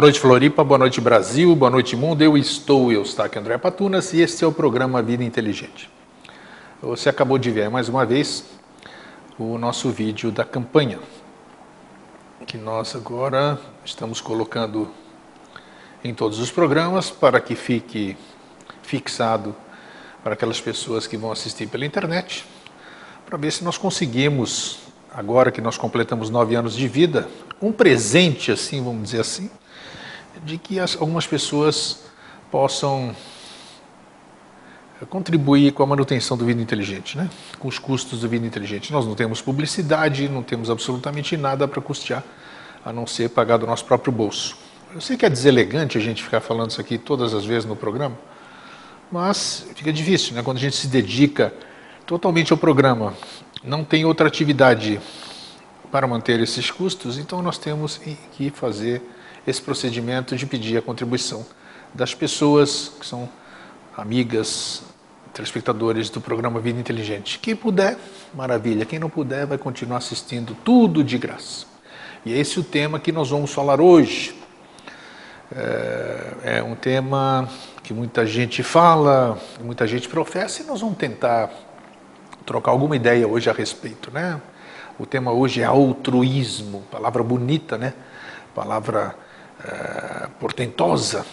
Boa noite, Floripa. Boa noite, Brasil. Boa noite, mundo. Eu estou, eu estou aqui, André Patunas, e este é o programa Vida Inteligente. Você acabou de ver mais uma vez o nosso vídeo da campanha, que nós agora estamos colocando em todos os programas para que fique fixado para aquelas pessoas que vão assistir pela internet, para ver se nós conseguimos, agora que nós completamos nove anos de vida, um presente, assim, vamos dizer assim, de que as, algumas pessoas possam eh, contribuir com a manutenção do vida inteligente, né? com os custos do vida inteligente. Nós não temos publicidade, não temos absolutamente nada para custear, a não ser pagar do nosso próprio bolso. Eu sei que é deselegante a gente ficar falando isso aqui todas as vezes no programa, mas fica difícil, né? quando a gente se dedica totalmente ao programa, não tem outra atividade para manter esses custos, então nós temos que fazer esse procedimento de pedir a contribuição das pessoas que são amigas, telespectadores do programa Vida Inteligente. Quem puder, maravilha. Quem não puder, vai continuar assistindo tudo de graça. E é esse o tema que nós vamos falar hoje. É, é um tema que muita gente fala, muita gente professa, e nós vamos tentar trocar alguma ideia hoje a respeito, né? O tema hoje é altruísmo, palavra bonita, né? Palavra é, portentosa,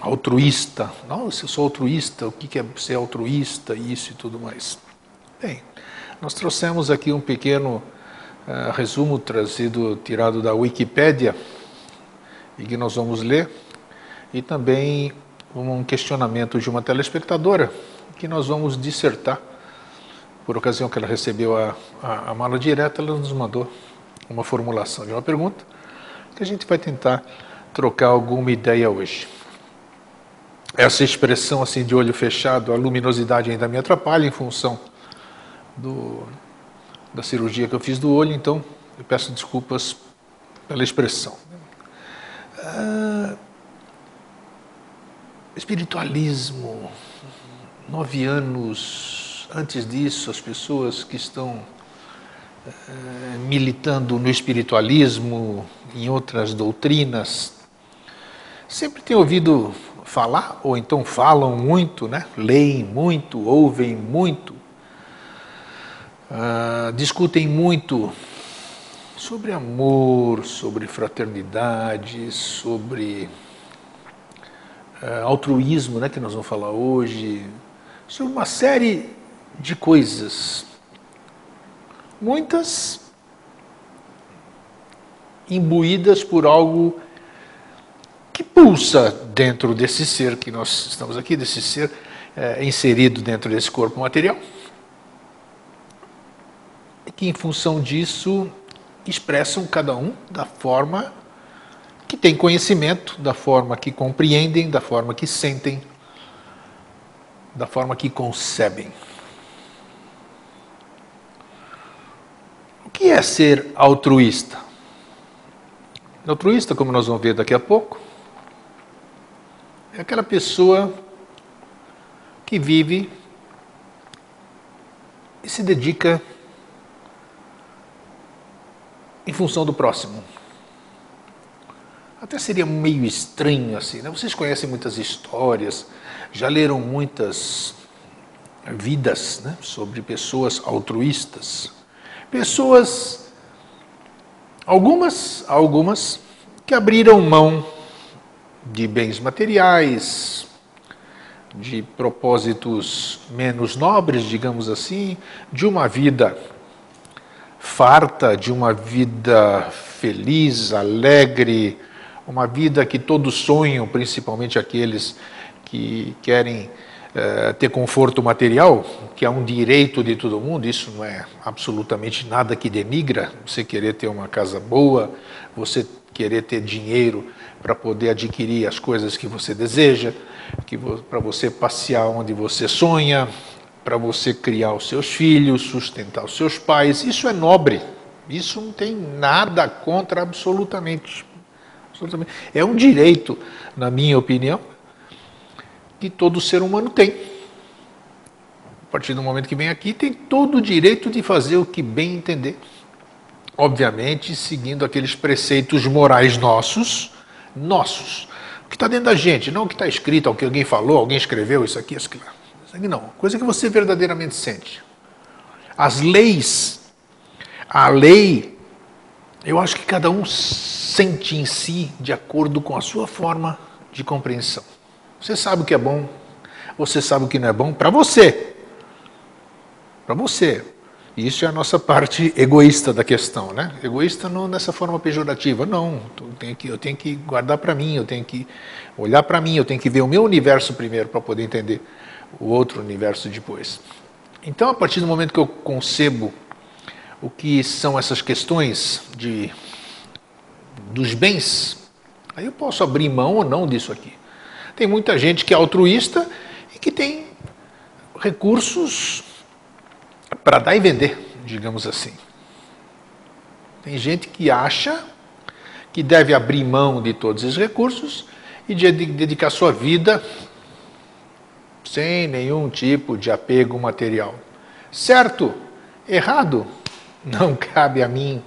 altruísta. Nossa, eu sou altruísta, o que é ser altruísta, isso e tudo mais. Bem, nós trouxemos aqui um pequeno uh, resumo trazido, tirado da Wikipédia, e que nós vamos ler, e também um questionamento de uma telespectadora, que nós vamos dissertar. Por ocasião que ela recebeu a, a, a mala direta, ela nos mandou uma formulação de uma pergunta, que a gente vai tentar trocar alguma ideia hoje. Essa expressão assim de olho fechado, a luminosidade ainda me atrapalha em função do, da cirurgia que eu fiz do olho, então eu peço desculpas pela expressão. Ah, espiritualismo, nove anos antes disso, as pessoas que estão eh, militando no espiritualismo, em outras doutrinas, sempre tem ouvido falar, ou então falam muito, né? leem muito, ouvem muito, uh, discutem muito sobre amor, sobre fraternidade, sobre uh, altruísmo, né, que nós vamos falar hoje, sobre uma série de coisas. Muitas imbuídas por algo que pulsa dentro desse ser que nós estamos aqui, desse ser é, inserido dentro desse corpo material, e que em função disso expressam cada um da forma que tem conhecimento, da forma que compreendem, da forma que sentem, da forma que concebem. O que é ser altruísta? Altruísta, como nós vamos ver daqui a pouco, é aquela pessoa que vive e se dedica em função do próximo. Até seria meio estranho assim, né? Vocês conhecem muitas histórias, já leram muitas vidas né? sobre pessoas altruístas. Pessoas, algumas, algumas, que abriram mão de bens materiais, de propósitos menos nobres, digamos assim, de uma vida farta, de uma vida feliz, alegre, uma vida que todos sonham, principalmente aqueles que querem uh, ter conforto material, que é um direito de todo mundo, isso não é absolutamente nada que denigra, você querer ter uma casa boa, você querer ter dinheiro para poder adquirir as coisas que você deseja, que para você passear onde você sonha, para você criar os seus filhos, sustentar os seus pais. Isso é nobre. Isso não tem nada contra absolutamente. absolutamente. É um direito, na minha opinião, que todo ser humano tem. A partir do momento que vem aqui, tem todo o direito de fazer o que bem entender obviamente seguindo aqueles preceitos morais nossos nossos. O que está dentro da gente, não o que está escrito, o que alguém falou, alguém escreveu, isso aqui, isso aqui. Isso aqui não. Coisa que você verdadeiramente sente. As leis, a lei, eu acho que cada um sente em si de acordo com a sua forma de compreensão. Você sabe o que é bom, você sabe o que não é bom para você. Para você. Isso é a nossa parte egoísta da questão, né? Egoísta não nessa forma pejorativa, não. Eu tenho que, eu tenho que guardar para mim, eu tenho que olhar para mim, eu tenho que ver o meu universo primeiro para poder entender o outro universo depois. Então, a partir do momento que eu concebo o que são essas questões de dos bens, aí eu posso abrir mão ou não disso aqui. Tem muita gente que é altruísta e que tem recursos para dar e vender, digamos assim. Tem gente que acha que deve abrir mão de todos esses recursos e de dedicar sua vida sem nenhum tipo de apego material. Certo? Errado? Não cabe a mim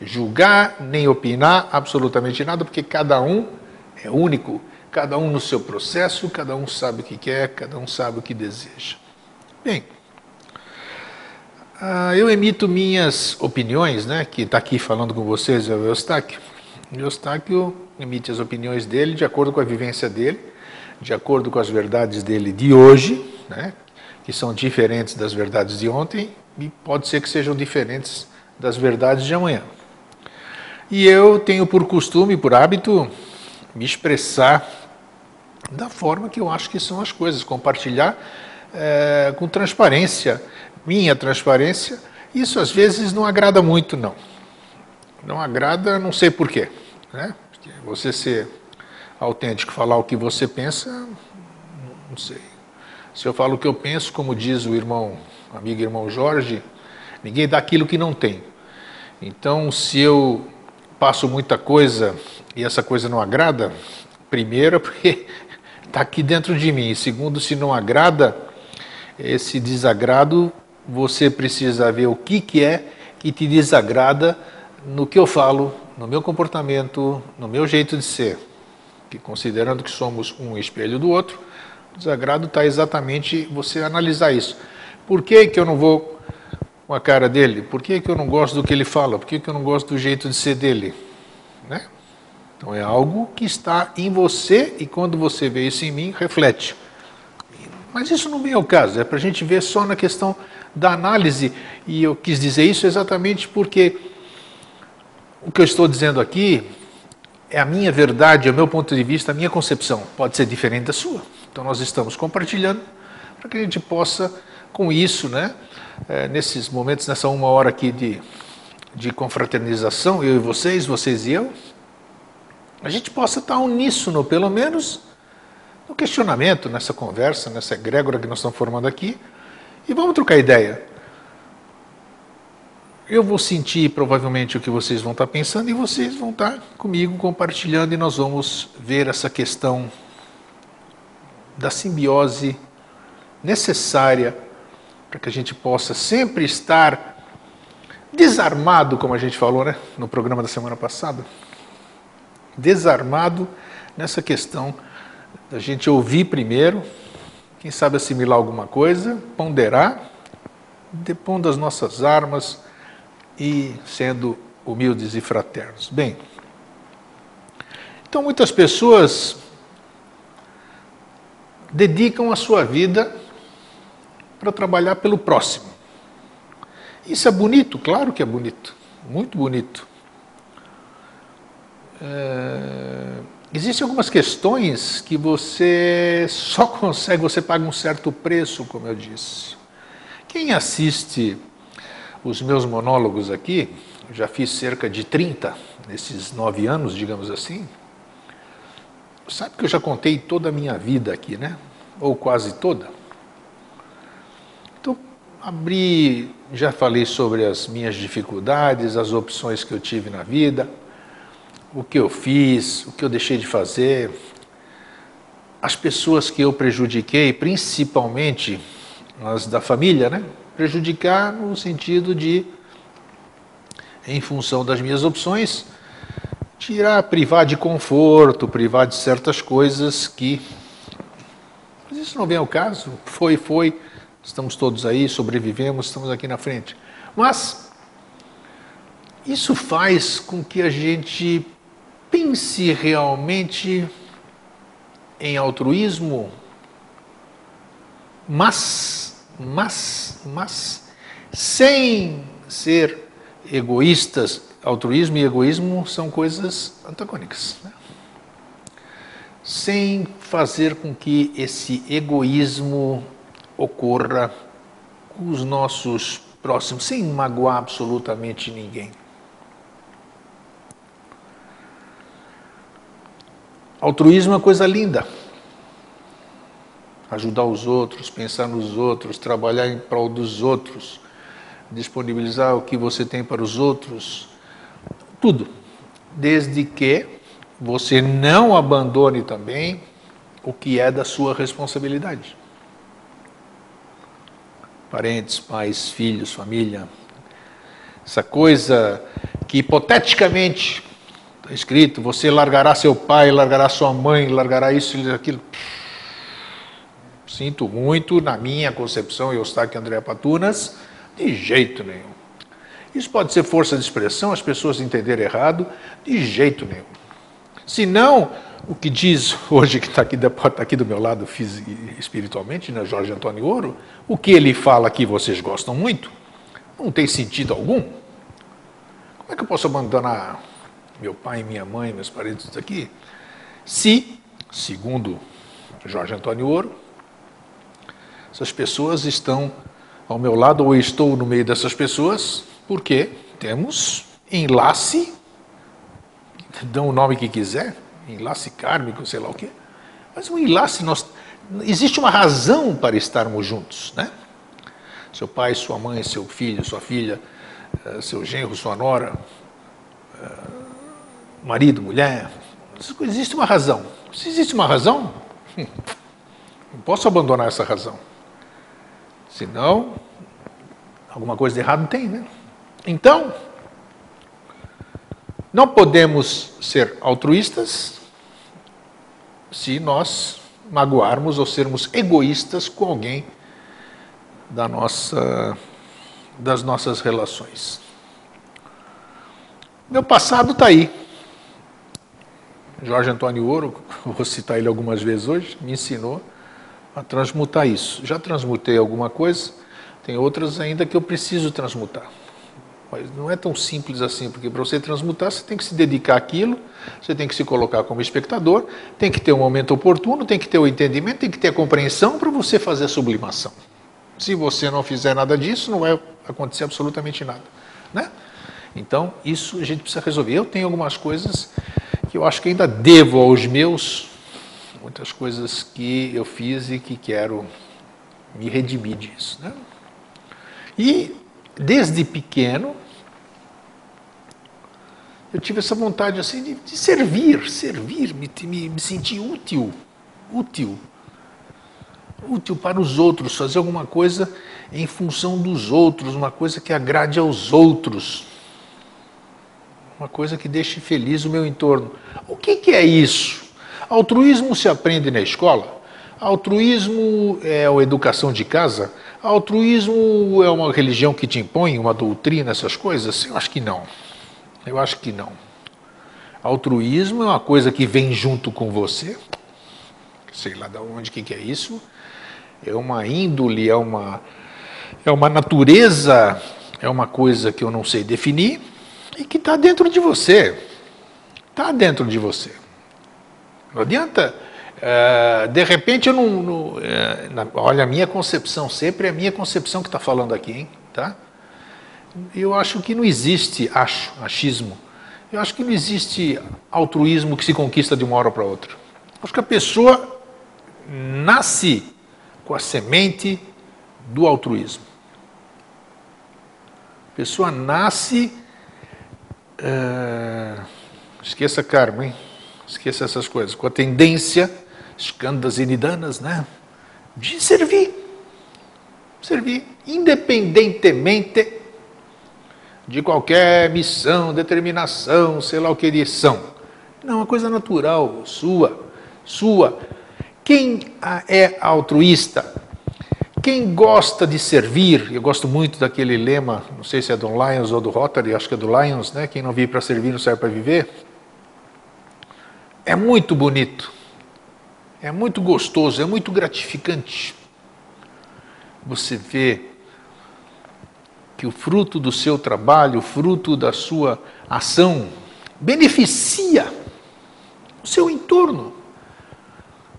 julgar nem opinar absolutamente nada, porque cada um é único, cada um no seu processo, cada um sabe o que quer, cada um sabe o que deseja. Bem, ah, eu emito minhas opiniões, né? Que está aqui falando com vocês é o Eustáquio. O Eustáquio emite as opiniões dele de acordo com a vivência dele, de acordo com as verdades dele de hoje, né? Que são diferentes das verdades de ontem e pode ser que sejam diferentes das verdades de amanhã. E eu tenho por costume, por hábito, me expressar da forma que eu acho que são as coisas, compartilhar é, com transparência minha transparência, isso às vezes não agrada muito, não. Não agrada, não sei porquê. Né? Você ser autêntico, falar o que você pensa, não sei. Se eu falo o que eu penso, como diz o irmão, amigo irmão Jorge, ninguém dá aquilo que não tem. Então, se eu passo muita coisa e essa coisa não agrada, primeiro, porque está aqui dentro de mim, e segundo, se não agrada, esse desagrado você precisa ver o que, que é que te desagrada no que eu falo, no meu comportamento, no meu jeito de ser. Que considerando que somos um espelho do outro, o desagrado está exatamente você analisar isso. Por que, que eu não vou com a cara dele? Por que, que eu não gosto do que ele fala? Por que, que eu não gosto do jeito de ser dele? Né? Então é algo que está em você e quando você vê isso em mim, reflete. Mas isso não vem ao caso, é para a gente ver só na questão da análise, e eu quis dizer isso exatamente porque o que eu estou dizendo aqui é a minha verdade, é o meu ponto de vista, a minha concepção. Pode ser diferente da sua. Então nós estamos compartilhando para que a gente possa, com isso, né, é, nesses momentos, nessa uma hora aqui de, de confraternização, eu e vocês, vocês e eu, a gente possa estar uníssono, pelo menos, no questionamento, nessa conversa, nessa egrégora que nós estamos formando aqui, e vamos trocar ideia. Eu vou sentir provavelmente o que vocês vão estar pensando e vocês vão estar comigo compartilhando e nós vamos ver essa questão da simbiose necessária para que a gente possa sempre estar desarmado, como a gente falou né, no programa da semana passada, desarmado nessa questão da gente ouvir primeiro, quem sabe assimilar alguma coisa, ponderar, depondo as nossas armas e sendo humildes e fraternos. Bem, então muitas pessoas dedicam a sua vida para trabalhar pelo próximo. Isso é bonito? Claro que é bonito, muito bonito. É Existem algumas questões que você só consegue, você paga um certo preço, como eu disse. Quem assiste os meus monólogos aqui, já fiz cerca de 30 nesses nove anos, digamos assim, sabe que eu já contei toda a minha vida aqui, né? Ou quase toda. Então, abri, já falei sobre as minhas dificuldades, as opções que eu tive na vida o que eu fiz, o que eu deixei de fazer, as pessoas que eu prejudiquei, principalmente as da família, né? Prejudicar no sentido de, em função das minhas opções, tirar, privar de conforto, privar de certas coisas que. Mas isso não vem ao caso. Foi, foi. Estamos todos aí, sobrevivemos, estamos aqui na frente. Mas isso faz com que a gente pense realmente em altruísmo, mas, mas, mas, sem ser egoístas. Altruísmo e egoísmo são coisas antagônicas. Né? Sem fazer com que esse egoísmo ocorra com os nossos próximos, sem magoar absolutamente ninguém. Altruísmo é coisa linda. Ajudar os outros, pensar nos outros, trabalhar em prol dos outros, disponibilizar o que você tem para os outros, tudo. Desde que você não abandone também o que é da sua responsabilidade. Parentes, pais, filhos, família. Essa coisa que hipoteticamente Está escrito: você largará seu pai, largará sua mãe, largará isso e aquilo. Sinto muito, na minha concepção, eu estou aqui, André Patunas, de jeito nenhum. Isso pode ser força de expressão, as pessoas entenderem errado, de jeito nenhum. Se não, o que diz hoje, que está aqui, tá aqui do meu lado espiritualmente, né, Jorge Antônio Ouro, o que ele fala que vocês gostam muito, não tem sentido algum. Como é que eu posso abandonar meu pai, minha mãe, meus parentes aqui, se, segundo Jorge Antônio Ouro, essas pessoas estão ao meu lado ou estou no meio dessas pessoas, porque temos enlace, dão o nome que quiser, enlace kármico, sei lá o quê, mas um enlace, nós, existe uma razão para estarmos juntos, né? Seu pai, sua mãe, seu filho, sua filha, eh, seu genro, sua nora, eh, marido, mulher. Existe uma razão. Se existe uma razão, hum, não posso abandonar essa razão. Senão, alguma coisa de errado tem, né? Então, não podemos ser altruístas se nós magoarmos ou sermos egoístas com alguém da nossa, das nossas relações. Meu passado está aí. Jorge Antônio Ouro, vou citar ele algumas vezes hoje, me ensinou a transmutar isso. Já transmutei alguma coisa, tem outras ainda que eu preciso transmutar. Mas não é tão simples assim, porque para você transmutar, você tem que se dedicar àquilo, você tem que se colocar como espectador, tem que ter um momento oportuno, tem que ter o entendimento, tem que ter a compreensão para você fazer a sublimação. Se você não fizer nada disso, não vai acontecer absolutamente nada. Né? Então, isso a gente precisa resolver. Eu tenho algumas coisas que eu acho que ainda devo aos meus, muitas coisas que eu fiz e que quero me redimir disso. Né? E desde pequeno eu tive essa vontade assim de, de servir, servir, me, me, me sentir útil, útil, útil para os outros, fazer alguma coisa em função dos outros, uma coisa que agrade aos outros uma coisa que deixe feliz o meu entorno. O que, que é isso? Altruísmo se aprende na escola? Altruísmo é a educação de casa? Altruísmo é uma religião que te impõe, uma doutrina, essas coisas? Eu acho que não. Eu acho que não. Altruísmo é uma coisa que vem junto com você, sei lá de onde que, que é isso, é uma índole, é uma, é uma natureza, é uma coisa que eu não sei definir, e que está dentro de você. Está dentro de você. Não adianta. Uh, de repente eu não. não uh, na, olha, a minha concepção, sempre é a minha concepção que está falando aqui, hein? Tá? Eu acho que não existe, acho, achismo. Eu acho que não existe altruísmo que se conquista de uma hora para outra. Acho que a pessoa nasce com a semente do altruísmo. A pessoa nasce é, esqueça karma, hein? Esqueça essas coisas. Com a tendência, escandas e nidanas, né? De servir. Servir. Independentemente de qualquer missão, determinação, sei lá o que eles são. Não, é uma coisa natural, sua, sua. Quem é altruísta? Quem gosta de servir, eu gosto muito daquele lema, não sei se é do Lions ou do Rotary, acho que é do Lions, né? Quem não vive para servir não serve para viver. É muito bonito, é muito gostoso, é muito gratificante. Você vê que o fruto do seu trabalho, o fruto da sua ação, beneficia o seu entorno.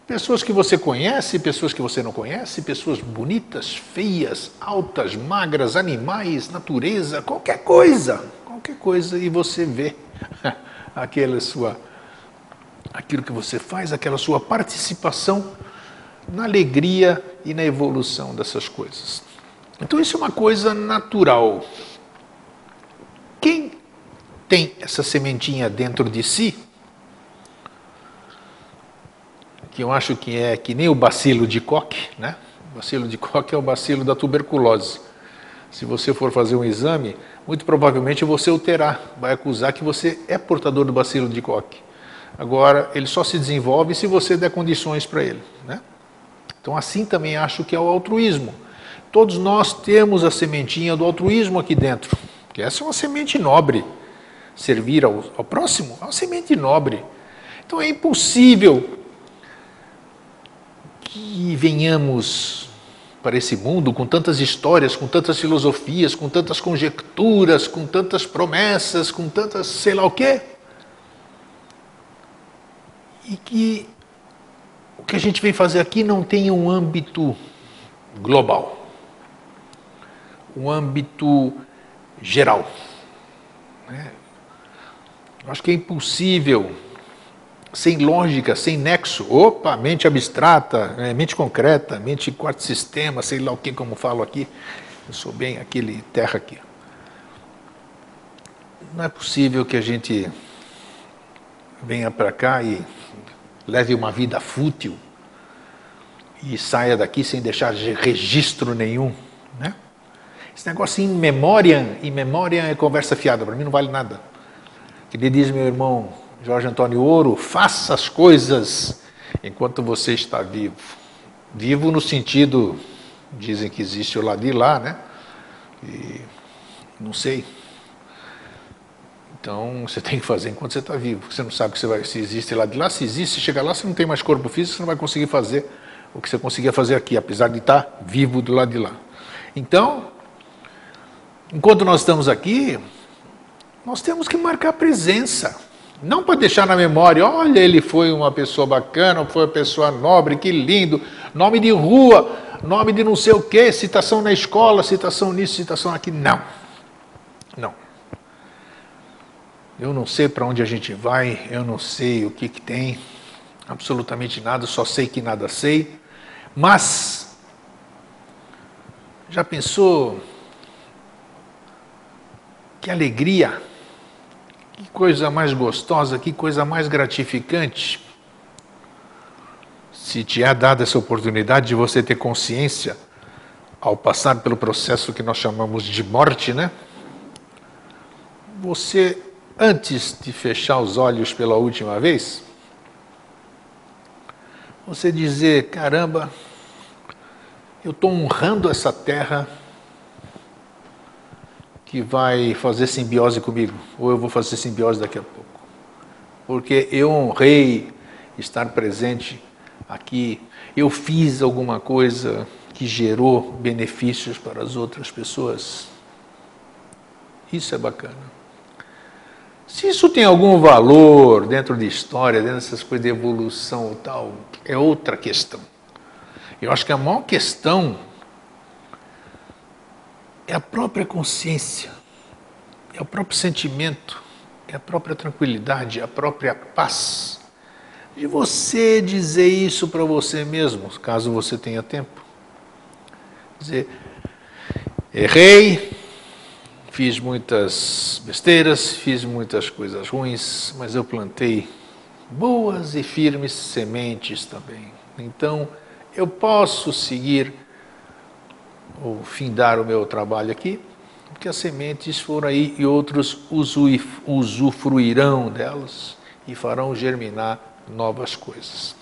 Pessoas que você conhece, pessoas que você não conhece, pessoas bonitas, feias, altas, magras, animais, natureza, qualquer coisa, qualquer coisa, e você vê aquela sua, aquilo que você faz, aquela sua participação na alegria e na evolução dessas coisas. Então isso é uma coisa natural. Quem tem essa sementinha dentro de si, que eu acho que é que nem o bacilo de Koch, né? O bacilo de Koch é o bacilo da tuberculose. Se você for fazer um exame, muito provavelmente você o terá, vai acusar que você é portador do bacilo de Koch. Agora, ele só se desenvolve se você der condições para ele, né? Então, assim também acho que é o altruísmo. Todos nós temos a sementinha do altruísmo aqui dentro, que essa é uma semente nobre. Servir ao, ao próximo é uma semente nobre. Então, é impossível que venhamos para esse mundo com tantas histórias, com tantas filosofias, com tantas conjecturas, com tantas promessas, com tantas sei lá o quê. E que o que a gente vem fazer aqui não tem um âmbito global, um âmbito geral. Né? Acho que é impossível sem lógica, sem nexo. Opa, mente abstrata, é, mente concreta, mente quarto sistema, sei lá o que, como falo aqui. Eu sou bem aquele terra aqui. Não é possível que a gente venha para cá e leve uma vida fútil e saia daqui sem deixar registro nenhum, né? Esse negócio em memória, em memória é conversa fiada, para mim não vale nada. Ele diz meu irmão Jorge Antônio Ouro, faça as coisas enquanto você está vivo. Vivo no sentido, dizem que existe o lado de lá, né? E não sei. Então você tem que fazer enquanto você está vivo. Você não sabe você vai, se existe lá de lá. Se existe, chega lá, você não tem mais corpo físico, você não vai conseguir fazer o que você conseguia fazer aqui, apesar de estar vivo do lado de lá. Então, enquanto nós estamos aqui, nós temos que marcar presença. Não para deixar na memória, olha, ele foi uma pessoa bacana, foi uma pessoa nobre, que lindo, nome de rua, nome de não sei o quê, citação na escola, citação nisso, citação aqui. Não. Não. Eu não sei para onde a gente vai, eu não sei o que, que tem, absolutamente nada, só sei que nada sei. Mas, já pensou que alegria que coisa mais gostosa, que coisa mais gratificante. Se te é dada essa oportunidade de você ter consciência ao passar pelo processo que nós chamamos de morte, né? Você, antes de fechar os olhos pela última vez, você dizer: caramba, eu estou honrando essa terra que vai fazer simbiose comigo, ou eu vou fazer simbiose daqui a pouco. Porque eu honrei estar presente aqui, eu fiz alguma coisa que gerou benefícios para as outras pessoas. Isso é bacana. Se isso tem algum valor dentro de história, dentro dessas coisas de evolução e tal, é outra questão. Eu acho que a maior questão é a própria consciência, é o próprio sentimento, é a própria tranquilidade, é a própria paz. De você dizer isso para você mesmo, caso você tenha tempo. Dizer, errei, fiz muitas besteiras, fiz muitas coisas ruins, mas eu plantei boas e firmes sementes também. Então, eu posso seguir ou findar o meu trabalho aqui, porque as sementes foram aí e outros usufruirão delas e farão germinar novas coisas.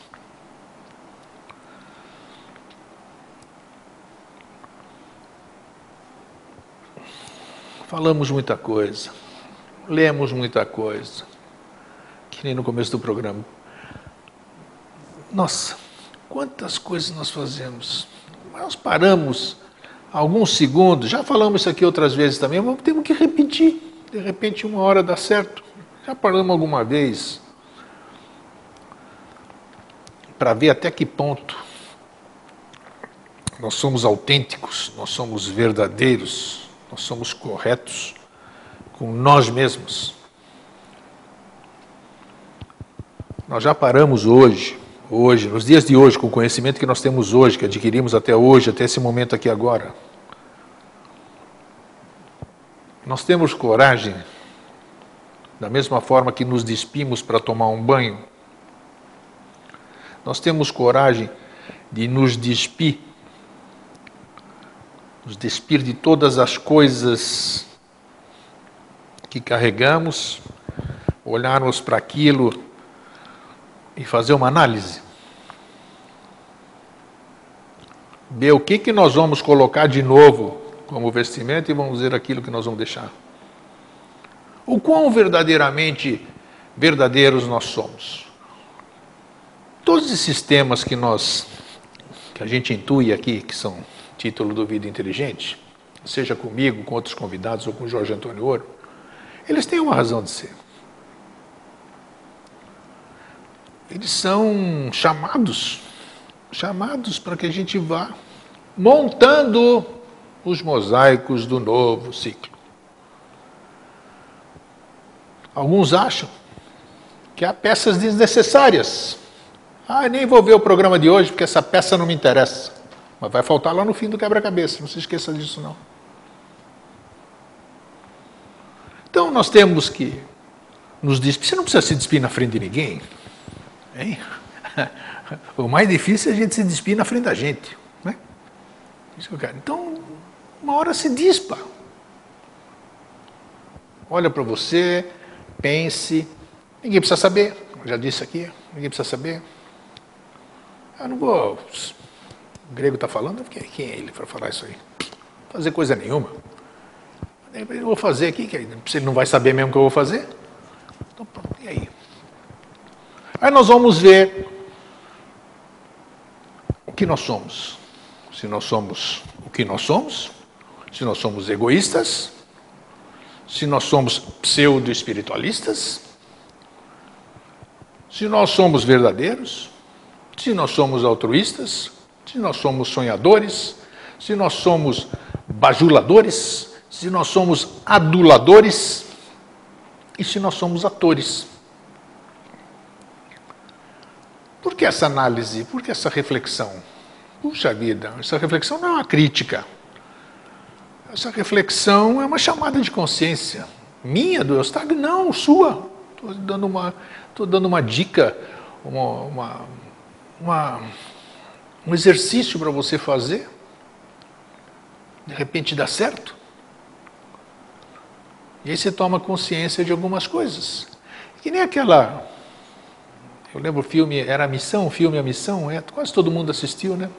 Falamos muita coisa, lemos muita coisa, que nem no começo do programa. Nossa, quantas coisas nós fazemos. Nós paramos alguns segundos, já falamos isso aqui outras vezes também, mas temos que repetir. De repente, uma hora dá certo. Já paramos alguma vez para ver até que ponto nós somos autênticos, nós somos verdadeiros nós somos corretos com nós mesmos. Nós já paramos hoje, hoje, nos dias de hoje, com o conhecimento que nós temos hoje, que adquirimos até hoje, até esse momento aqui agora. Nós temos coragem, da mesma forma que nos despimos para tomar um banho, nós temos coragem de nos despir nos despir de todas as coisas que carregamos, olharmos para aquilo e fazer uma análise. Ver o que, que nós vamos colocar de novo como vestimento e vamos ver aquilo que nós vamos deixar. O quão verdadeiramente verdadeiros nós somos. Todos esses temas que nós, que a gente intui aqui, que são título do Vida Inteligente, seja comigo, com outros convidados ou com Jorge Antônio Ouro, eles têm uma razão de ser. Eles são chamados, chamados para que a gente vá montando os mosaicos do novo ciclo. Alguns acham que há peças desnecessárias. Ah, nem vou ver o programa de hoje porque essa peça não me interessa. Mas vai faltar lá no fim do quebra-cabeça, não se esqueça disso não. Então nós temos que nos despir. Você não precisa se despir na frente de ninguém. Hein? O mais difícil é a gente se despir na frente da gente. Né? Então, uma hora se dispa. Olha para você, pense. Ninguém precisa saber. Eu já disse aqui, ninguém precisa saber. Eu não vou o grego está falando, quem é ele para falar isso aí? Fazer coisa nenhuma. Eu vou fazer aqui, que ele não vai saber mesmo o que eu vou fazer. Então pronto, e aí? Aí nós vamos ver o que nós somos. Se nós somos o que nós somos, se nós somos egoístas, se nós somos pseudo-espiritualistas, se nós somos verdadeiros, se nós somos altruístas, se nós somos sonhadores, se nós somos bajuladores, se nós somos aduladores e se nós somos atores. Por que essa análise? Por que essa reflexão? Puxa vida, essa reflexão não é uma crítica. Essa reflexão é uma chamada de consciência. Minha, do Eustáquio? Não, sua. Estou dando uma, dando uma dica, uma, uma, uma um exercício para você fazer, de repente dá certo. E aí você toma consciência de algumas coisas. Que nem aquela. Eu lembro o filme, era a missão, o filme A Missão, é, quase todo mundo assistiu, né?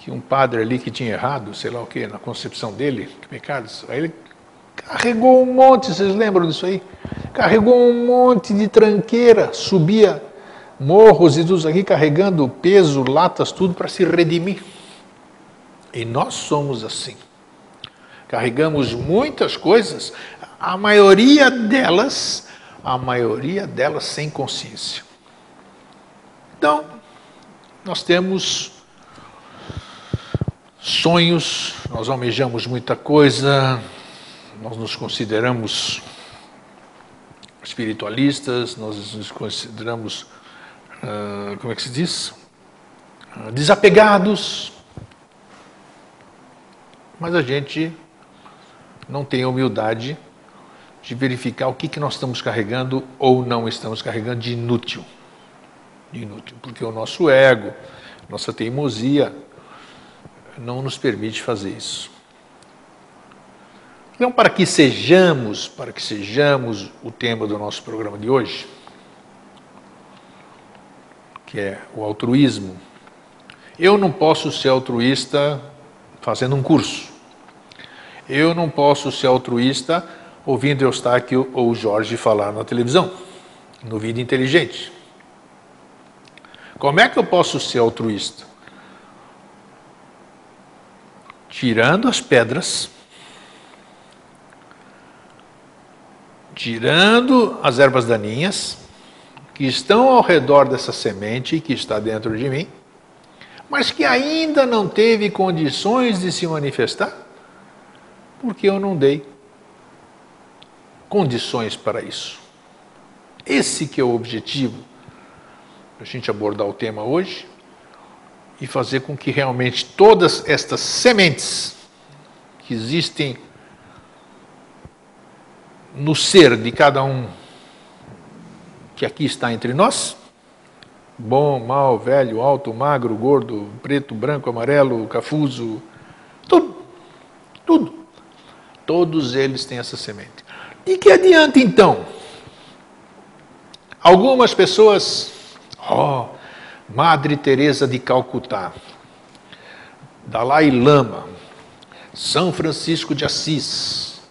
Que um padre ali que tinha errado, sei lá o que, na concepção dele, que pecados. Aí ele carregou um monte, vocês lembram disso aí? Carregou um monte de tranqueira, subia morros e tudo aqui carregando peso, latas, tudo para se redimir. E nós somos assim. Carregamos muitas coisas, a maioria delas, a maioria delas sem consciência. Então, nós temos sonhos, nós almejamos muita coisa, nós nos consideramos espiritualistas, nós nos consideramos ah, como é que se diz? Uh, desapegados. Mas a gente não tem a humildade de verificar o que, que nós estamos carregando ou não estamos carregando de inútil. De inútil, porque o nosso ego, nossa teimosia não nos permite fazer isso. Então, para que sejamos, para que sejamos o tema do nosso programa de hoje, que é o altruísmo, eu não posso ser altruísta fazendo um curso. Eu não posso ser altruísta ouvindo Eustáquio ou Jorge falar na televisão, no Vida Inteligente. Como é que eu posso ser altruísta? Tirando as pedras, tirando as ervas daninhas que estão ao redor dessa semente que está dentro de mim, mas que ainda não teve condições de se manifestar, porque eu não dei condições para isso. Esse que é o objetivo a gente abordar o tema hoje e fazer com que realmente todas estas sementes que existem no ser de cada um que aqui está entre nós, bom, mal, velho, alto, magro, gordo, preto, branco, amarelo, cafuso, tudo, tudo. Todos eles têm essa semente. E que adianta então? Algumas pessoas, ó, oh, Madre Teresa de Calcutá, Dalai Lama, São Francisco de Assis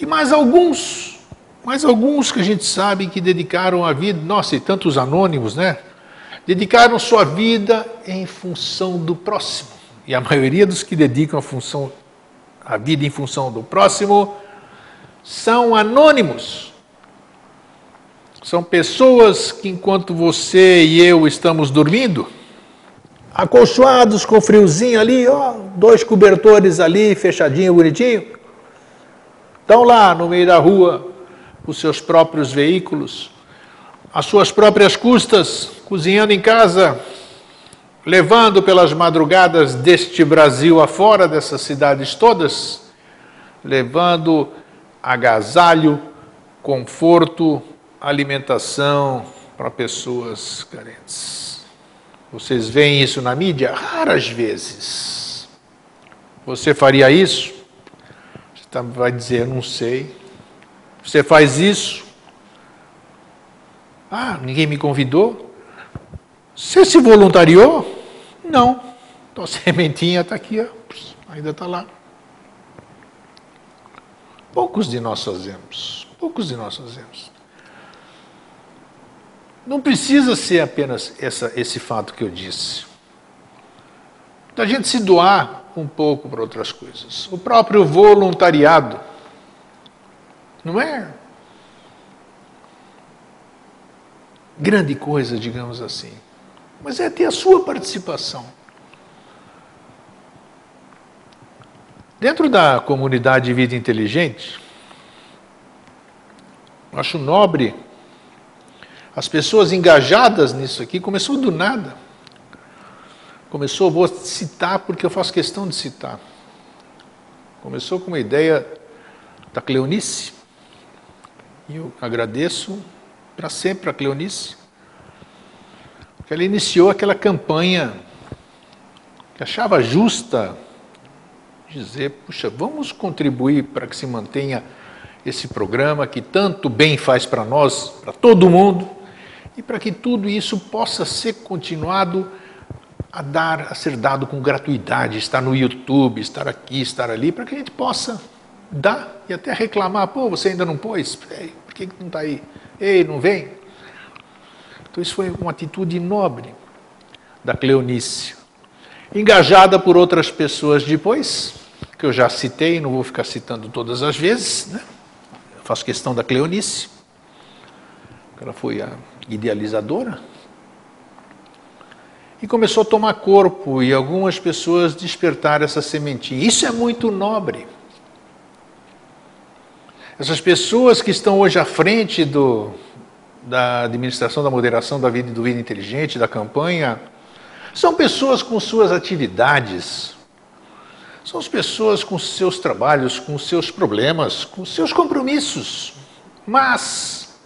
e mais alguns, mais alguns que a gente sabe que dedicaram a vida, nossa, e tantos anônimos, né? Dedicaram sua vida em função do próximo. E a maioria dos que dedicam a função a vida em função do próximo são anônimos. São pessoas que, enquanto você e eu estamos dormindo, acolchoados com friozinho ali, ó, dois cobertores ali, fechadinho, bonitinho, estão lá no meio da rua, os seus próprios veículos, às suas próprias custas, cozinhando em casa, levando pelas madrugadas deste Brasil afora, dessas cidades todas, levando agasalho, conforto, alimentação para pessoas carentes. Vocês veem isso na mídia? Raras vezes. Você faria isso? Você vai dizer, não sei. Você faz isso? Ah, ninguém me convidou? Você se voluntariou? Não. Então a sementinha está aqui, ó. ainda está lá. Poucos de nós fazemos. Poucos de nós fazemos. Não precisa ser apenas essa, esse fato que eu disse. Da gente se doar um pouco para outras coisas. O próprio voluntariado. Não é grande coisa, digamos assim. Mas é ter a sua participação. Dentro da comunidade de vida inteligente, acho nobre as pessoas engajadas nisso aqui, começou do nada. Começou, vou citar porque eu faço questão de citar. Começou com uma ideia da Cleonice, e eu agradeço para sempre a Cleonice, porque ela iniciou aquela campanha que achava justa dizer, puxa, vamos contribuir para que se mantenha esse programa que tanto bem faz para nós, para todo mundo, e para que tudo isso possa ser continuado a dar, a ser dado com gratuidade, estar no YouTube, estar aqui, estar ali, para que a gente possa dar e até reclamar, pô, você ainda não pôs? Ei, por que não está aí? Ei, não vem? Então isso foi uma atitude nobre da Cleonice, engajada por outras pessoas depois, que eu já citei, não vou ficar citando todas as vezes, né? Eu faço questão da Cleonice, ela foi a idealizadora, e começou a tomar corpo e algumas pessoas despertaram essa sementinha. Isso é muito nobre. Essas pessoas que estão hoje à frente do, da administração da moderação da vida do vida inteligente, da campanha, são pessoas com suas atividades, são as pessoas com seus trabalhos, com seus problemas, com seus compromissos, mas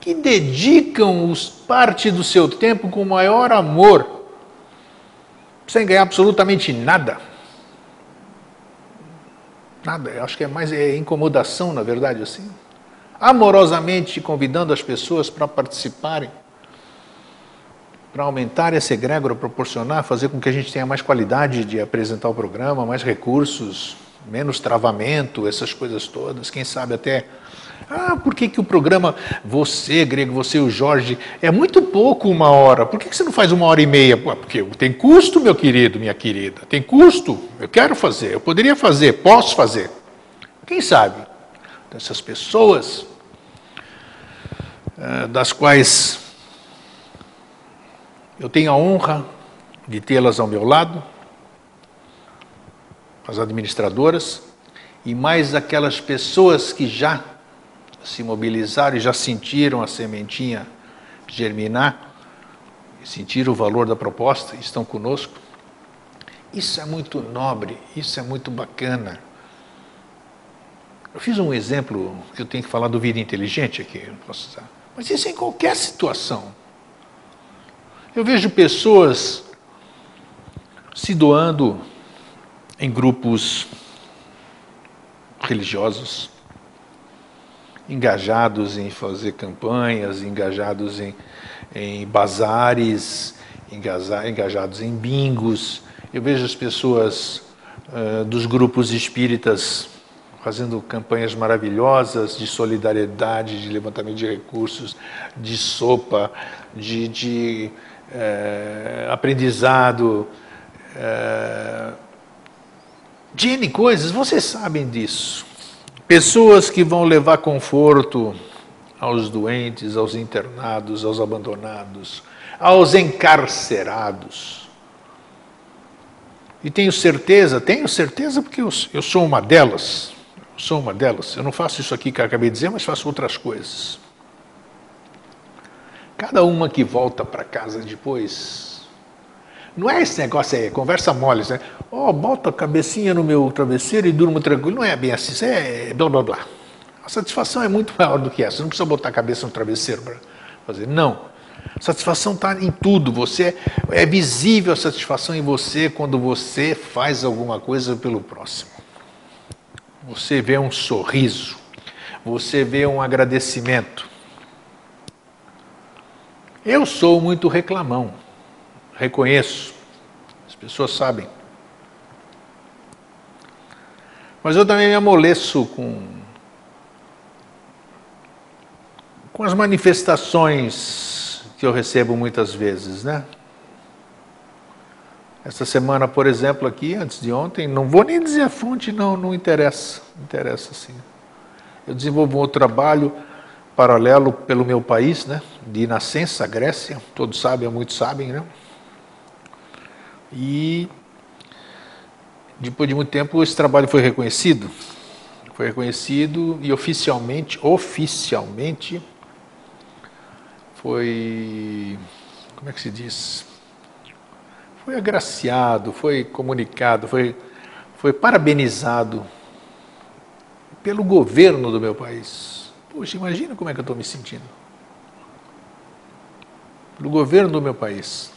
que dedicam parte do seu tempo com maior amor, sem ganhar absolutamente nada. Nada, eu acho que é mais é incomodação, na verdade, assim. Amorosamente convidando as pessoas para participarem, para aumentar esse egrégora, proporcionar, fazer com que a gente tenha mais qualidade de apresentar o programa, mais recursos, menos travamento, essas coisas todas. Quem sabe até ah, por que, que o programa, você, Grego, você e o Jorge, é muito pouco uma hora? Por que, que você não faz uma hora e meia? Porque tem custo, meu querido, minha querida. Tem custo. Eu quero fazer, eu poderia fazer, posso fazer. Quem sabe? Dessas pessoas, eh, das quais eu tenho a honra de tê-las ao meu lado, as administradoras, e mais aquelas pessoas que já se mobilizaram e já sentiram a sementinha germinar, sentiram o valor da proposta, estão conosco. Isso é muito nobre, isso é muito bacana. Eu fiz um exemplo que eu tenho que falar do vida inteligente aqui, mas isso é em qualquer situação. Eu vejo pessoas se doando em grupos religiosos, engajados em fazer campanhas, engajados em, em bazares, engajados em bingos. Eu vejo as pessoas uh, dos grupos espíritas fazendo campanhas maravilhosas de solidariedade, de levantamento de recursos, de sopa, de, de uh, aprendizado, uh, de N coisas, vocês sabem disso. Pessoas que vão levar conforto aos doentes, aos internados, aos abandonados, aos encarcerados. E tenho certeza, tenho certeza porque eu, eu sou uma delas. Sou uma delas. Eu não faço isso aqui que eu acabei de dizer, mas faço outras coisas. Cada uma que volta para casa depois não é esse negócio aí, conversa mole, né? Oh, bota a cabecinha no meu travesseiro e durmo tranquilo. Não é bem assim, isso é blá blá blá. A satisfação é muito maior do que essa. Você não precisa botar a cabeça no travesseiro para fazer. Não. Satisfação está em tudo. Você é visível a satisfação em você quando você faz alguma coisa pelo próximo. Você vê um sorriso, você vê um agradecimento. Eu sou muito reclamão reconheço, as pessoas sabem. Mas eu também me amoleço com, com as manifestações que eu recebo muitas vezes, né? Essa semana, por exemplo, aqui, antes de ontem, não vou nem dizer a fonte, não, não interessa, interessa sim. Eu desenvolvo um trabalho paralelo pelo meu país, né? De nascença, Grécia, todos sabem, muitos sabem, né? E depois de muito tempo esse trabalho foi reconhecido. Foi reconhecido e oficialmente, oficialmente foi como é que se diz? Foi agraciado, foi comunicado, foi foi parabenizado pelo governo do meu país. Poxa, imagina como é que eu estou me sentindo. Pelo governo do meu país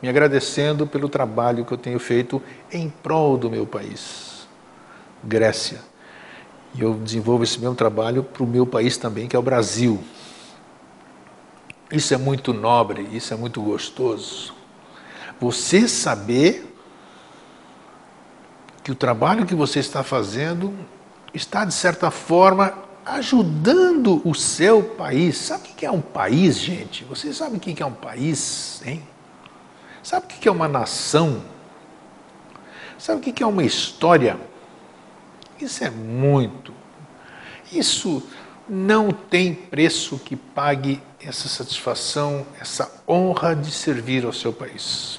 me agradecendo pelo trabalho que eu tenho feito em prol do meu país, Grécia. E eu desenvolvo esse mesmo trabalho para o meu país também, que é o Brasil. Isso é muito nobre, isso é muito gostoso. Você saber que o trabalho que você está fazendo está, de certa forma, ajudando o seu país. Sabe o que é um país, gente? Você sabe o que é um país, hein? Sabe o que é uma nação? Sabe o que é uma história? Isso é muito. Isso não tem preço que pague essa satisfação, essa honra de servir ao seu país.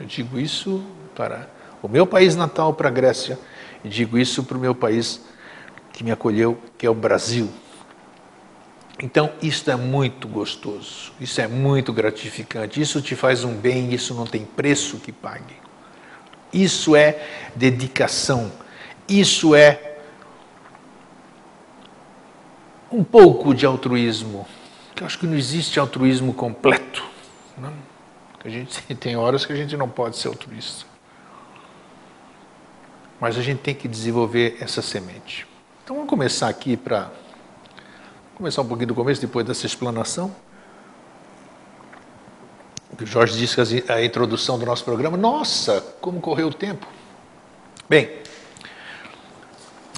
Eu digo isso para o meu país natal, para a Grécia, e digo isso para o meu país que me acolheu, que é o Brasil. Então, isso é muito gostoso, isso é muito gratificante, isso te faz um bem, isso não tem preço que pague. Isso é dedicação, isso é um pouco de altruísmo. Eu acho que não existe altruísmo completo. Não? A gente tem horas que a gente não pode ser altruísta. mas a gente tem que desenvolver essa semente. Então vamos começar aqui para começar um pouquinho do começo, depois dessa explanação. O Jorge disse que a introdução do nosso programa, nossa, como correu o tempo. Bem,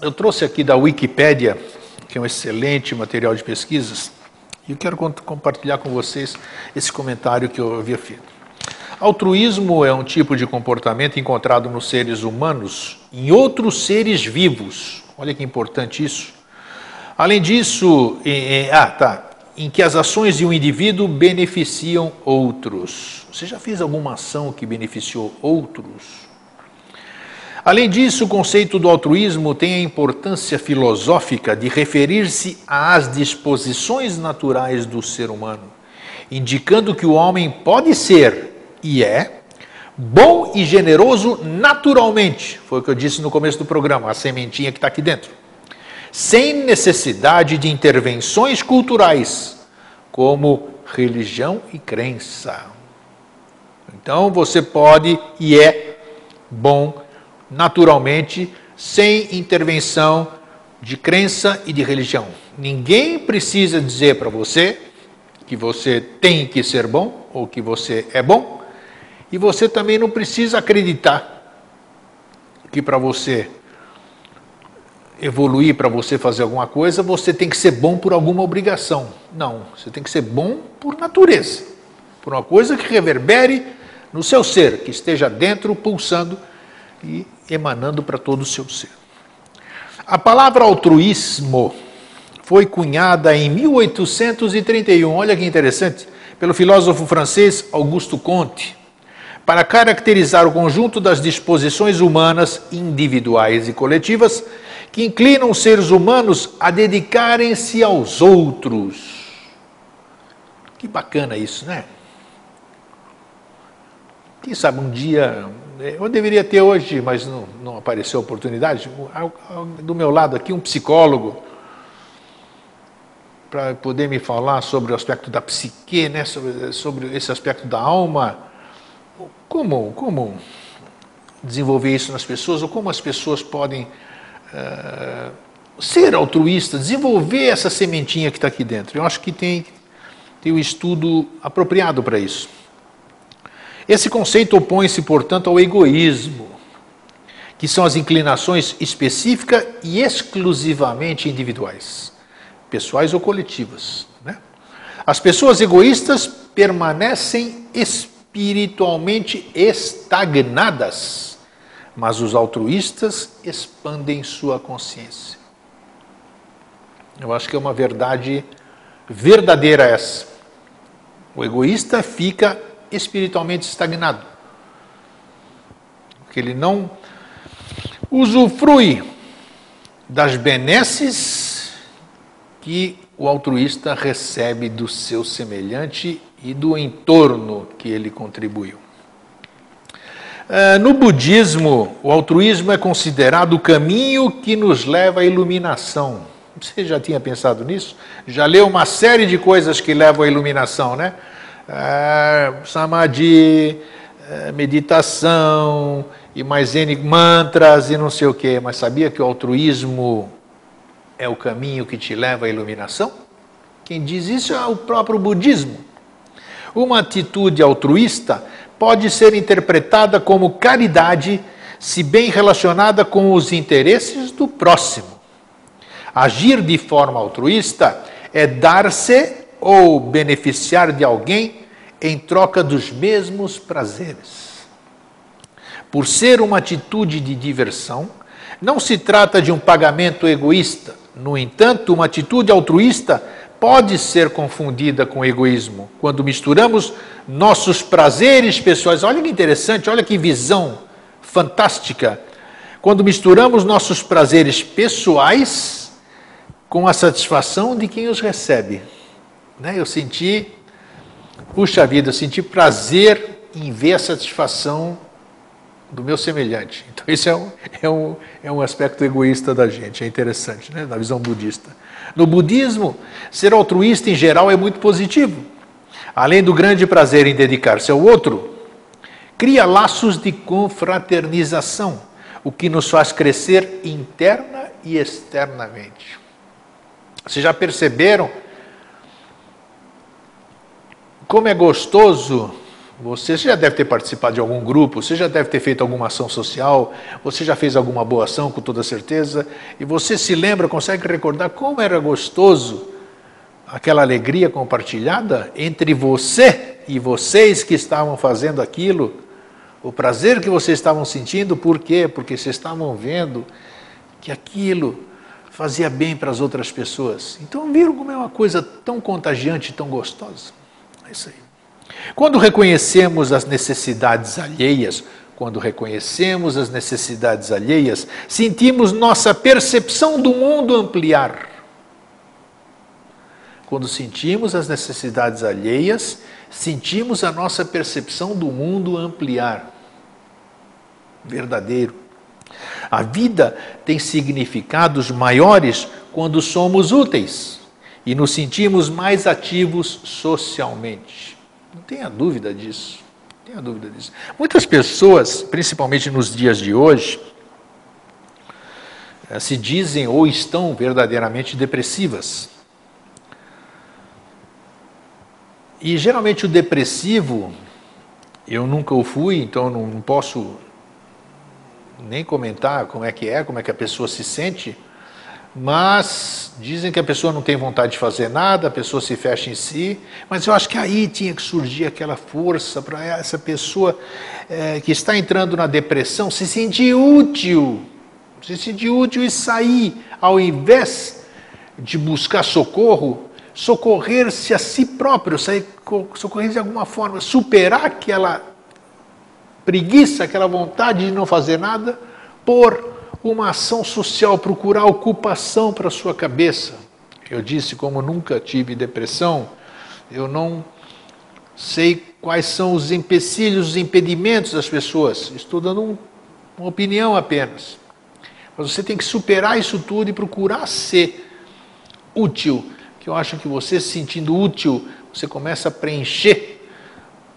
eu trouxe aqui da Wikipédia, que é um excelente material de pesquisas, e eu quero compartilhar com vocês esse comentário que eu havia feito. Altruísmo é um tipo de comportamento encontrado nos seres humanos em outros seres vivos. Olha que importante isso. Além disso, em, ah, tá, em que as ações de um indivíduo beneficiam outros. Você já fez alguma ação que beneficiou outros? Além disso, o conceito do altruísmo tem a importância filosófica de referir-se às disposições naturais do ser humano, indicando que o homem pode ser e é bom e generoso naturalmente. Foi o que eu disse no começo do programa, a sementinha que está aqui dentro. Sem necessidade de intervenções culturais, como religião e crença. Então você pode e é bom naturalmente, sem intervenção de crença e de religião. Ninguém precisa dizer para você que você tem que ser bom ou que você é bom, e você também não precisa acreditar que para você evoluir, para você fazer alguma coisa, você tem que ser bom por alguma obrigação. Não, você tem que ser bom por natureza, por uma coisa que reverbere no seu ser, que esteja dentro, pulsando e emanando para todo o seu ser. A palavra altruísmo foi cunhada em 1831, olha que interessante, pelo filósofo francês Augusto Comte, para caracterizar o conjunto das disposições humanas individuais e coletivas que inclinam os seres humanos a dedicarem-se aos outros. Que bacana isso, né? Quem sabe um dia eu deveria ter hoje, mas não, não apareceu a oportunidade, do meu lado aqui um psicólogo, para poder me falar sobre o aspecto da psique, né, sobre, sobre esse aspecto da alma, como, como desenvolver isso nas pessoas, ou como as pessoas podem uh, ser altruístas, desenvolver essa sementinha que está aqui dentro. Eu acho que tem, tem um estudo apropriado para isso. Esse conceito opõe-se, portanto, ao egoísmo, que são as inclinações específicas e exclusivamente individuais, pessoais ou coletivas. Né? As pessoas egoístas permanecem espiritualmente estagnadas, mas os altruístas expandem sua consciência. Eu acho que é uma verdade verdadeira essa. O egoísta fica espiritualmente estagnado. Porque ele não usufrui das benesses que o altruísta recebe do seu semelhante e do entorno que ele contribuiu. Ah, no budismo, o altruísmo é considerado o caminho que nos leva à iluminação. Você já tinha pensado nisso? Já leu uma série de coisas que levam à iluminação, né? é, samadhi, é, meditação e mais N mantras e não sei o que, mas sabia que o altruísmo é o caminho que te leva à iluminação? Quem diz isso é o próprio budismo. Uma atitude altruísta pode ser interpretada como caridade se bem relacionada com os interesses do próximo. Agir de forma altruísta é dar-se ou beneficiar de alguém em troca dos mesmos prazeres. Por ser uma atitude de diversão, não se trata de um pagamento egoísta. No entanto, uma atitude altruísta pode ser confundida com egoísmo quando misturamos nossos prazeres pessoais. Olha que interessante, olha que visão fantástica. Quando misturamos nossos prazeres pessoais com a satisfação de quem os recebe. Né? Eu senti, puxa vida, eu senti prazer em ver a satisfação do meu semelhante. Então, isso é um, é um, é um aspecto egoísta da gente, é interessante, né? na visão budista. No budismo, ser altruísta em geral é muito positivo. Além do grande prazer em dedicar-se ao outro, cria laços de confraternização, o que nos faz crescer interna e externamente. Vocês já perceberam como é gostoso? Você já deve ter participado de algum grupo, você já deve ter feito alguma ação social, você já fez alguma boa ação com toda certeza, e você se lembra, consegue recordar como era gostoso aquela alegria compartilhada entre você e vocês que estavam fazendo aquilo, o prazer que vocês estavam sentindo, por quê? Porque vocês estavam vendo que aquilo fazia bem para as outras pessoas. Então viram como é uma coisa tão contagiante, tão gostosa. É isso aí. Quando reconhecemos as necessidades alheias, quando reconhecemos as necessidades alheias, sentimos nossa percepção do mundo ampliar. Quando sentimos as necessidades alheias, sentimos a nossa percepção do mundo ampliar. Verdadeiro. A vida tem significados maiores quando somos úteis e nos sentimos mais ativos socialmente. Não tenha dúvida disso. Não tenha dúvida disso. Muitas pessoas, principalmente nos dias de hoje, eh, se dizem ou estão verdadeiramente depressivas. E geralmente o depressivo, eu nunca o fui, então não posso nem comentar como é que é, como é que a pessoa se sente, mas dizem que a pessoa não tem vontade de fazer nada, a pessoa se fecha em si, mas eu acho que aí tinha que surgir aquela força para essa pessoa é, que está entrando na depressão se sentir útil, se sentir útil e sair, ao invés de buscar socorro, socorrer-se a si próprio, socorrer-se de alguma forma, superar aquela preguiça, aquela vontade de não fazer nada, por uma ação social, procurar ocupação para sua cabeça. Eu disse, como nunca tive depressão, eu não sei quais são os empecilhos, os impedimentos das pessoas. Estou dando um, uma opinião apenas. Mas você tem que superar isso tudo e procurar ser útil que eu acho que você se sentindo útil, você começa a preencher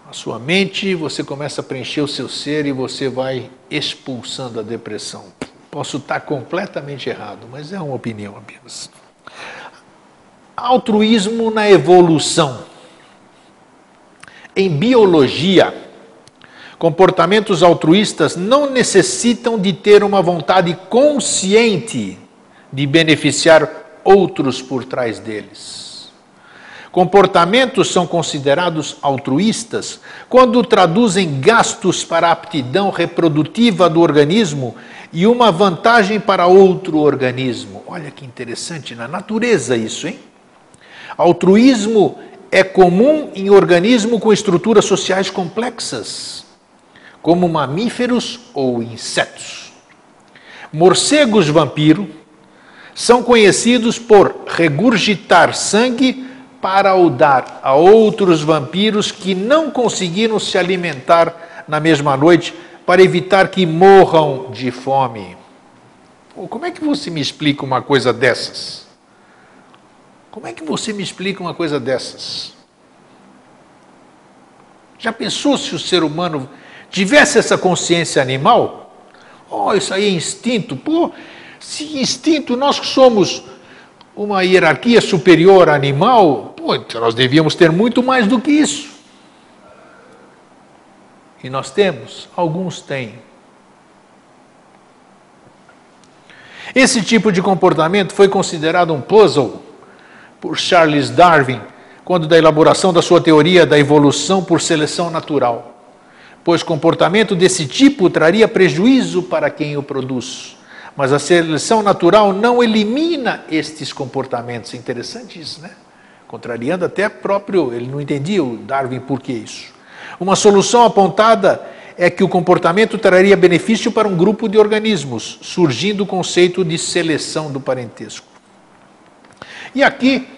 a sua mente, você começa a preencher o seu ser e você vai expulsando a depressão. Posso estar completamente errado, mas é uma opinião apenas. Altruísmo na evolução. Em biologia, comportamentos altruístas não necessitam de ter uma vontade consciente de beneficiar outros por trás deles. Comportamentos são considerados altruístas quando traduzem gastos para a aptidão reprodutiva do organismo e uma vantagem para outro organismo. Olha que interessante, na natureza isso, hein? Altruísmo é comum em organismos com estruturas sociais complexas, como mamíferos ou insetos. Morcegos vampiro são conhecidos por regurgitar sangue para o dar a outros vampiros que não conseguiram se alimentar na mesma noite para evitar que morram de fome. Como é que você me explica uma coisa dessas? Como é que você me explica uma coisa dessas? Já pensou se o ser humano tivesse essa consciência animal? Oh, isso aí é instinto. Pô, se instinto, nós que somos uma hierarquia superior animal, pô, então nós devíamos ter muito mais do que isso. E nós temos, alguns têm. Esse tipo de comportamento foi considerado um puzzle por Charles Darwin quando da elaboração da sua teoria da evolução por seleção natural, pois comportamento desse tipo traria prejuízo para quem o produz. Mas a seleção natural não elimina estes comportamentos. Interessante isso, né? Contrariando até próprio, ele não entendia o Darwin por que isso. Uma solução apontada é que o comportamento traria benefício para um grupo de organismos, surgindo o conceito de seleção do parentesco. E aqui,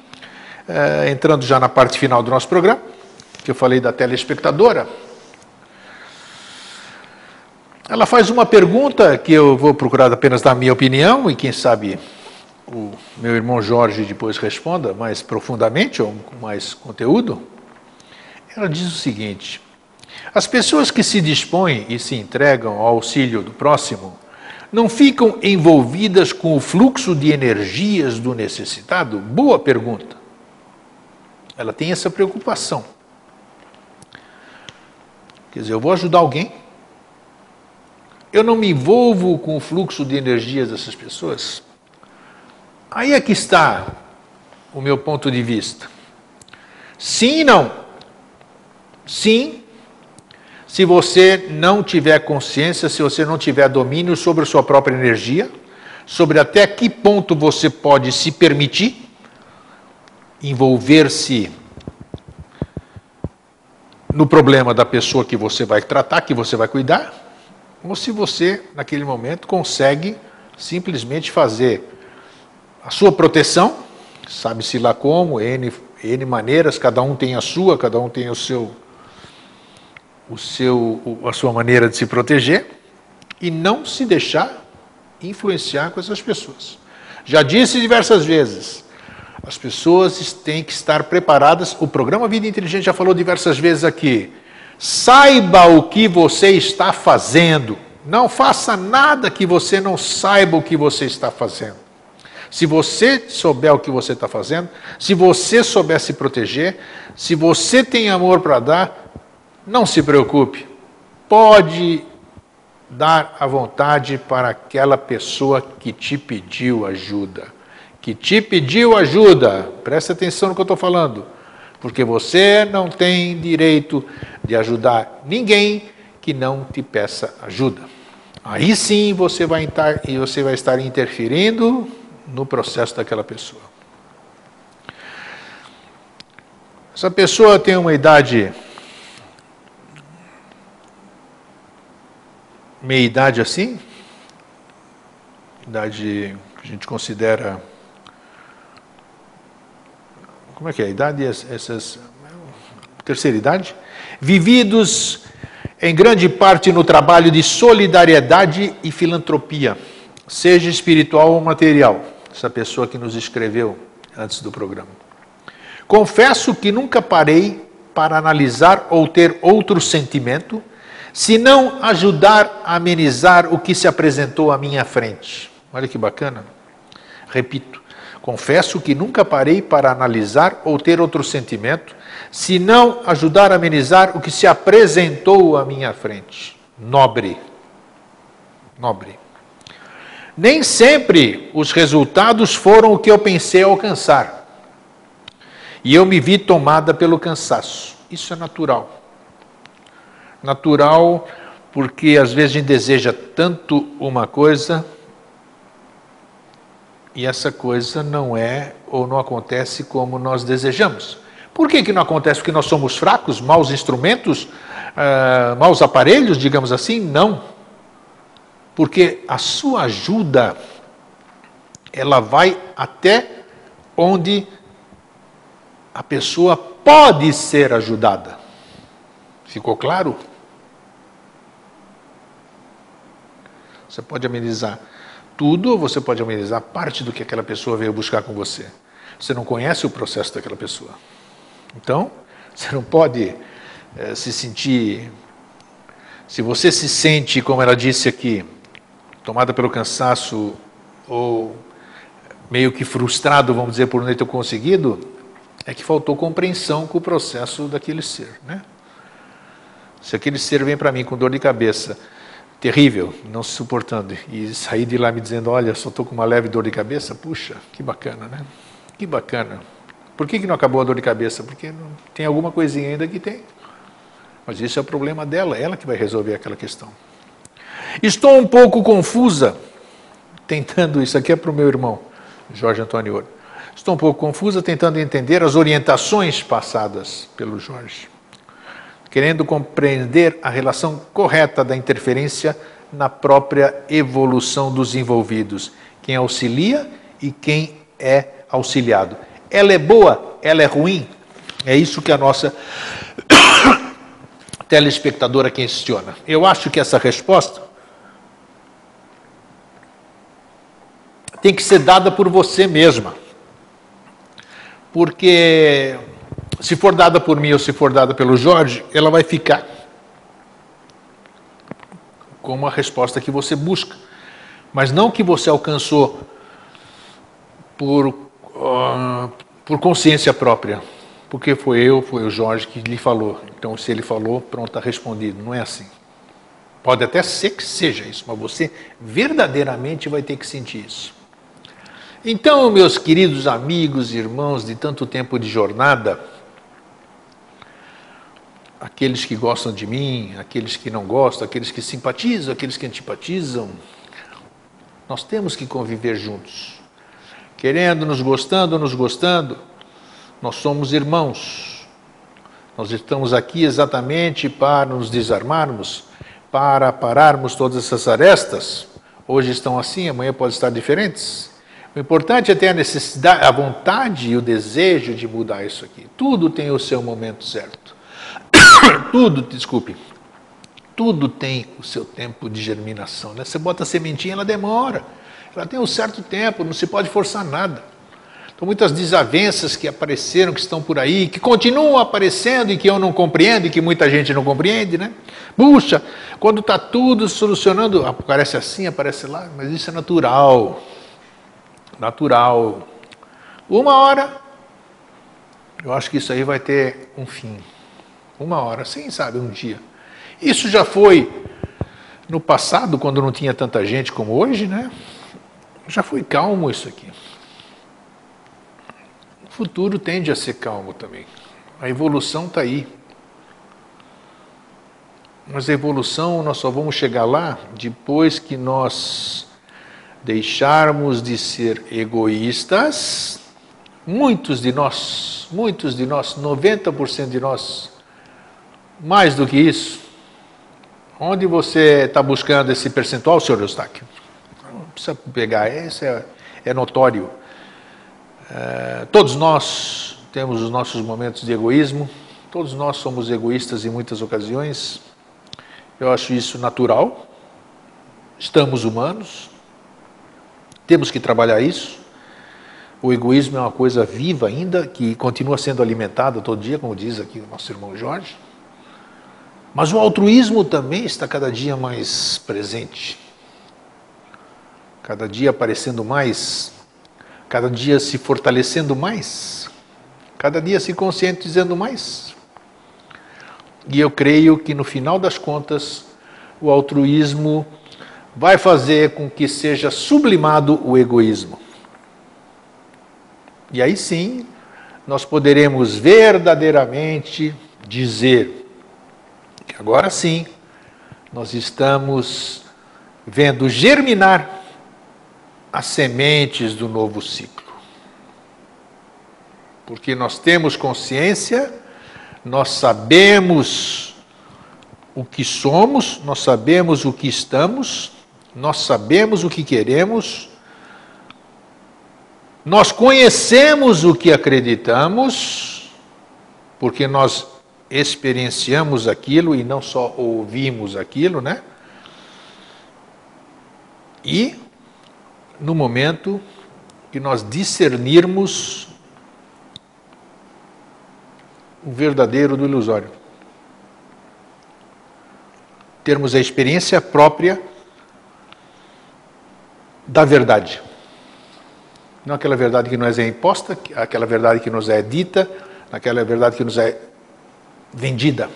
eh, entrando já na parte final do nosso programa, que eu falei da telespectadora, ela faz uma pergunta que eu vou procurar apenas dar minha opinião e quem sabe o meu irmão Jorge depois responda mais profundamente ou com mais conteúdo. Ela diz o seguinte: as pessoas que se dispõem e se entregam ao auxílio do próximo não ficam envolvidas com o fluxo de energias do necessitado? Boa pergunta. Ela tem essa preocupação. Quer dizer, eu vou ajudar alguém, eu não me envolvo com o fluxo de energias dessas pessoas. Aí é que está o meu ponto de vista. Sim e não. Sim, se você não tiver consciência, se você não tiver domínio sobre a sua própria energia, sobre até que ponto você pode se permitir envolver-se no problema da pessoa que você vai tratar, que você vai cuidar, ou se você, naquele momento, consegue simplesmente fazer a sua proteção, sabe-se lá como, N, N maneiras, cada um tem a sua, cada um tem o seu o seu, a sua maneira de se proteger e não se deixar influenciar com essas pessoas. Já disse diversas vezes, as pessoas têm que estar preparadas. O programa Vida Inteligente já falou diversas vezes aqui. Saiba o que você está fazendo. Não faça nada que você não saiba o que você está fazendo. Se você souber o que você está fazendo, se você souber se proteger, se você tem amor para dar, não se preocupe, pode dar a vontade para aquela pessoa que te pediu ajuda. Que te pediu ajuda, preste atenção no que eu estou falando, porque você não tem direito de ajudar ninguém que não te peça ajuda. Aí sim você vai estar, e você vai estar interferindo no processo daquela pessoa. Essa pessoa tem uma idade meia idade assim, idade que a gente considera. Como é que é? A idade, essas. Terceira idade? Vividos em grande parte no trabalho de solidariedade e filantropia, seja espiritual ou material. Essa pessoa que nos escreveu antes do programa. Confesso que nunca parei para analisar ou ter outro sentimento se não ajudar a amenizar o que se apresentou à minha frente. Olha que bacana. Repito, confesso que nunca parei para analisar ou ter outro sentimento, se não ajudar a amenizar o que se apresentou à minha frente. Nobre. Nobre. Nem sempre os resultados foram o que eu pensei alcançar. E eu me vi tomada pelo cansaço. Isso é natural natural, porque às vezes a gente deseja tanto uma coisa e essa coisa não é ou não acontece como nós desejamos. Por que, que não acontece? Porque nós somos fracos, maus instrumentos, uh, maus aparelhos, digamos assim? Não. Porque a sua ajuda, ela vai até onde a pessoa pode ser ajudada. Ficou claro? Você pode amenizar tudo ou você pode amenizar parte do que aquela pessoa veio buscar com você. Você não conhece o processo daquela pessoa. Então, você não pode é, se sentir. Se você se sente, como ela disse aqui, tomada pelo cansaço ou meio que frustrado, vamos dizer, por não ter conseguido, é que faltou compreensão com o processo daquele ser. Né? Se aquele ser vem para mim com dor de cabeça terrível, não se suportando. E sair de lá me dizendo, olha, só estou com uma leve dor de cabeça, puxa, que bacana, né? Que bacana. Por que, que não acabou a dor de cabeça? Porque não, tem alguma coisinha ainda que tem. Mas isso é o problema dela, ela que vai resolver aquela questão. Estou um pouco confusa, tentando, isso aqui é para o meu irmão, Jorge Antônio Ouro. Estou um pouco confusa tentando entender as orientações passadas pelo Jorge querendo compreender a relação correta da interferência na própria evolução dos envolvidos, quem auxilia e quem é auxiliado. Ela é boa, ela é ruim? É isso que a nossa telespectadora questiona. Eu acho que essa resposta tem que ser dada por você mesma. Porque se for dada por mim ou se for dada pelo Jorge, ela vai ficar como a resposta que você busca. Mas não que você alcançou por, uh, por consciência própria, porque foi eu, foi o Jorge que lhe falou. Então, se ele falou, pronto, está respondido. Não é assim. Pode até ser que seja isso, mas você verdadeiramente vai ter que sentir isso. Então, meus queridos amigos e irmãos de tanto tempo de jornada, aqueles que gostam de mim, aqueles que não gostam, aqueles que simpatizam, aqueles que antipatizam, nós temos que conviver juntos. Querendo, nos gostando, nos gostando, nós somos irmãos. Nós estamos aqui exatamente para nos desarmarmos, para pararmos todas essas arestas. Hoje estão assim, amanhã pode estar diferentes. O importante é ter a necessidade, a vontade e o desejo de mudar isso aqui. Tudo tem o seu momento certo. Tudo, desculpe, tudo tem o seu tempo de germinação. Né? Você bota a sementinha, ela demora. Ela tem um certo tempo, não se pode forçar nada. Então, muitas desavenças que apareceram, que estão por aí, que continuam aparecendo e que eu não compreendo e que muita gente não compreende, né? Puxa, quando está tudo solucionando, aparece assim, aparece lá, mas isso é natural. Natural. Uma hora, eu acho que isso aí vai ter um fim. Uma hora, sim, sabe, um dia. Isso já foi no passado, quando não tinha tanta gente como hoje, né? Já foi calmo isso aqui. O futuro tende a ser calmo também. A evolução está aí. Mas a evolução nós só vamos chegar lá depois que nós deixarmos de ser egoístas. Muitos de nós, muitos de nós, 90% de nós, mais do que isso. Onde você está buscando esse percentual, senhor Eustáquio? Não precisa pegar, esse é, é notório. É, todos nós temos os nossos momentos de egoísmo, todos nós somos egoístas em muitas ocasiões. Eu acho isso natural. Estamos humanos, temos que trabalhar isso. O egoísmo é uma coisa viva ainda, que continua sendo alimentada todo dia, como diz aqui o nosso irmão Jorge. Mas o altruísmo também está cada dia mais presente, cada dia aparecendo mais cada dia se fortalecendo mais, cada dia se conscientizando mais. E eu creio que no final das contas, o altruísmo vai fazer com que seja sublimado o egoísmo. E aí sim, nós poderemos verdadeiramente dizer que agora sim nós estamos vendo germinar as sementes do novo ciclo. Porque nós temos consciência, nós sabemos o que somos, nós sabemos o que estamos, nós sabemos o que queremos, nós conhecemos o que acreditamos, porque nós experienciamos aquilo e não só ouvimos aquilo, né? E no momento que nós discernirmos o verdadeiro do ilusório. Termos a experiência própria da verdade. Não aquela verdade que nos é imposta, aquela verdade que nos é dita, aquela verdade que nos é vendida.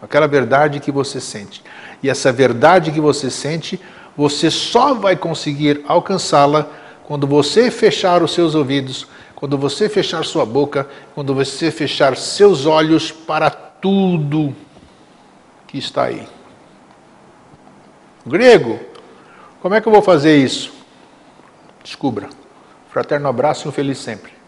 Aquela verdade que você sente. E essa verdade que você sente você só vai conseguir alcançá-la quando você fechar os seus ouvidos, quando você fechar sua boca, quando você fechar seus olhos para tudo que está aí. Grego, como é que eu vou fazer isso? Descubra. Fraterno abraço e um feliz sempre.